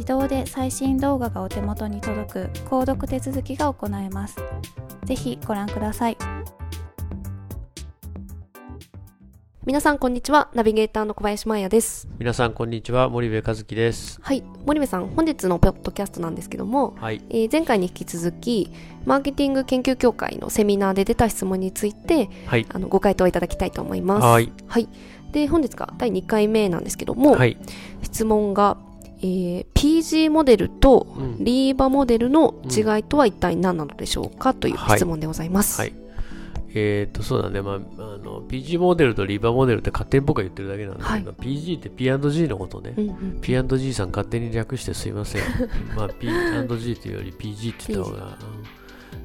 自動で最新動画がお手元に届く購読手続きが行えます。ぜひご覧ください。皆さんこんにちは。ナビゲーターの小林真也です。皆さんこんにちは。森部和樹です。はい。森部さん本日のポッドキャストなんですけども、はい。えー前回に引き続きマーケティング研究協会のセミナーで出た質問についてはい。あのご回答いただきたいと思います。はい。はい。で本日が第2回目なんですけども、はい。質問が、えー PG モデルとうん。リーバモデルの違いとは一体何なのでしょうか、という質問でございます。はい。えっ、とそうだね。まああの PG モデルとリーバーモデルって勝手に僕が言ってるだけなんだけど、PG って P&G のことね、うんうん、P&G さん勝手に略してすいません。まあ P&G というより PG って言った方がうん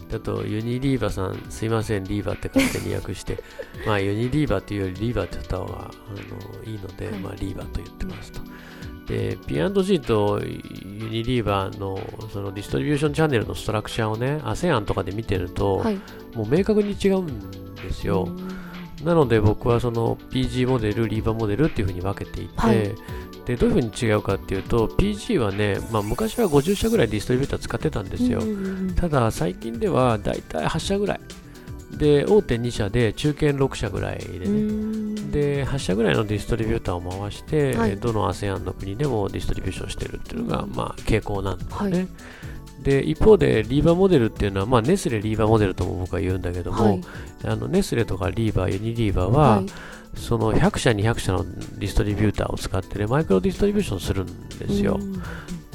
だとユニリーバーさんすいません。リーバーって勝手に訳してまあユニリーバーっていうよりリーバーって言った方があのいいので、はい。まあリーバーと言ってますとで P&G とユニリーバーのそのディストリビューションチャンネルのストラクチャーをね ASEAN とかで見てると、はい。もう明確に違うんですよ、なので僕はその PG モデル、リーバーモデルっていうふうに分けていて、はい。でどういうふうに違うかっていうと PG はね、まあ、昔は50社ぐらいディストリビューター使ってたんですよ、ただ最近ではだいたい8社ぐらい。で大手2社で中堅6社ぐらいでね、うんで8社ぐらいのディストリビューターを回して、はい。どの ASEAN の国でもディストリビューションしてるっていうのが、まあ、傾向なんだよね、はい。で一方でリーバーモデルっていうのは、まあ、ネスレリーバーモデルとも僕は言うんだけども、はい。あのネスレとかリーバー、ユニリーバーは、はい。その100社、200社のディストリビューターを使って、ね、マイクロディストリビューションするんですよ。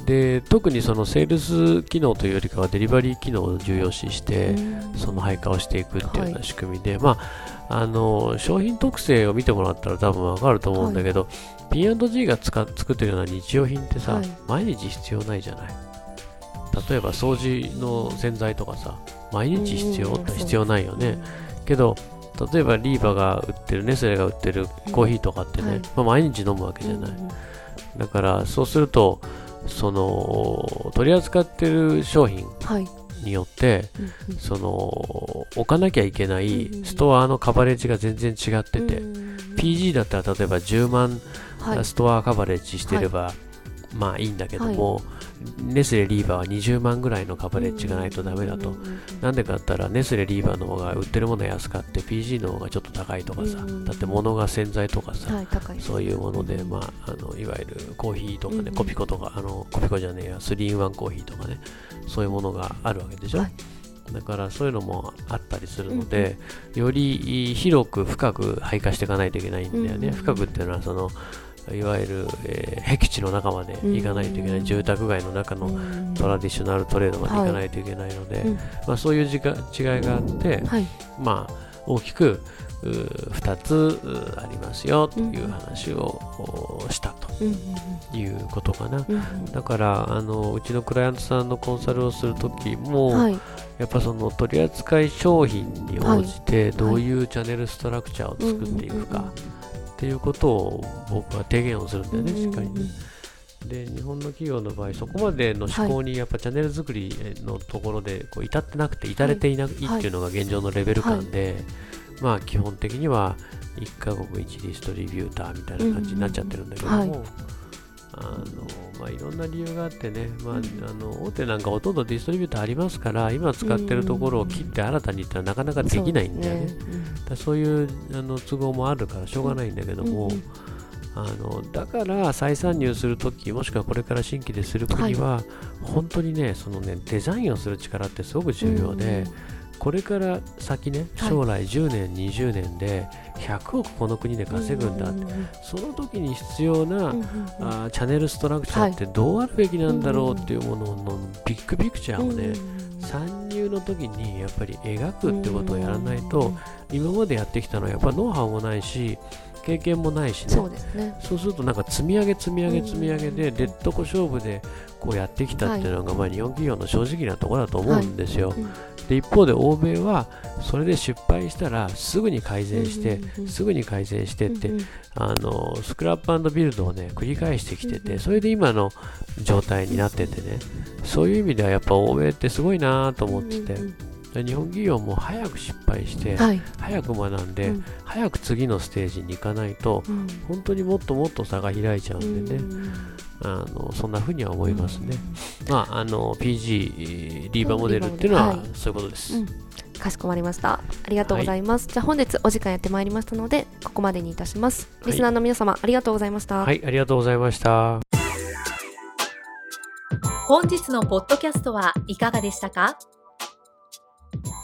うんで特にそのセールス機能というよりかはデリバリー機能を重要視して、その配下をしていくっていうような仕組みで、まあ、あの商品特性を見てもらったら多分わかると思うんだけど、P&G が使っ作ってるような日用品ってさ、はい。毎日必要ないじゃない。例えば掃除の洗剤とかさ毎日必要、うんうん必要ないよね、けど例えばリーバが売ってるネスレが売ってるコーヒーとかってね、はい。まあ、毎日飲むわけじゃない、うん。だからそうするとその取り扱ってる商品はい。によってうんその置かなきゃいけないうんストアのカバレッジが全然違ってて、うん PG だったら例えば10万はい。ストアカバレッジしてれば、まあいいんだけども、ネスレリーバーは20万ぐらいのカバレッジがないとダメだと、なんでかって言ったらネスレリーバーの方が売ってるものは安かって PG の方がちょっと高いとかさ、うん。だって物が洗剤とかさ、はい。そういうもので、まあ、あのいわゆるコーヒーとかね、うんコピコとかあのコピコじゃねえや3 in 1コーヒーとかねそういうものがあるわけでしょ、はい。だからそういうのもあったりするので、より広く深く配下していかないといけないんだよね、うん。深くっていうのはそのいわゆる、えー、僻地の中まで行かないといけない、住宅街の中のトラディショナルトレードまで行かないといけないので、はい、まあ、そういう違いがあって、はい、まあ、大きく2つありますよという話をしたということかな、だからあのうちのクライアントさんのコンサルをするときも、はい、やっぱその取り扱い商品に応じてどういうチャンネルストラクチャーを作っていくかっていうことを僕は提言をするんだよね、しっかりね。で日本の企業の場合、そこまでの思考にやっぱチャンネル作りのところでこう至ってなくて、至れていないっていうのが現状のレベル感で、まあ基本的には1カ国1ディストリビューターみたいな感じになっちゃってるんだけども、あのまあ、いろんな理由があってね、まあ、あの大手なんかほとんどディストリビューターありますから今使ってるところを切って新たにってのはなかなかできないんだよね。そう、ね。うん、そういうあの都合もあるからしょうがないんだけども、うんあのだから再参入するときもしくはこれから新規でする国は、はい、本当にねそのねデザインをする力ってすごく重要で、これから先ね将来10年、はい、20年で100億この国で稼ぐんだって、その時に必要な、あチャンネルストラクチャーってどうあるべきなんだろうっていうもののビッグピクチャーをね、参入の時にやっぱり描くってことをやらないと、今までやってきたのはやっぱノウハウもないし経験もないしね。そうですね。そうするとなんか積み上げ積み上げ積み上げで、デッドコ勝負でこうやってきたっていうのが、まあ、日本企業の正直なところだと思うんですよ、で一方で欧米はそれで失敗したらすぐに改善して、すぐに改善してって、あのスクラップビルドをね繰り返してきてて、それで今の状態になっててね。そういう意味ではやっぱ欧米ってすごいなと思ってて。日本企業も早く失敗して、はい、早く学んで、うん、早く次のステージに行かないと、うん、本当にもっともっと差が開いちゃうんでね、あのそんなふうには思いますね。まあ、あの PG リーバーモデルっていうのはそういうことです。かしこまりました。ありがとうございます、はい、じゃあ本日お時間やってまいりましたのでここまでにいたします。リスナーの皆様、はい、ありがとうございました。はいありがとうございました。本日のポッドキャストはいかがでしたか？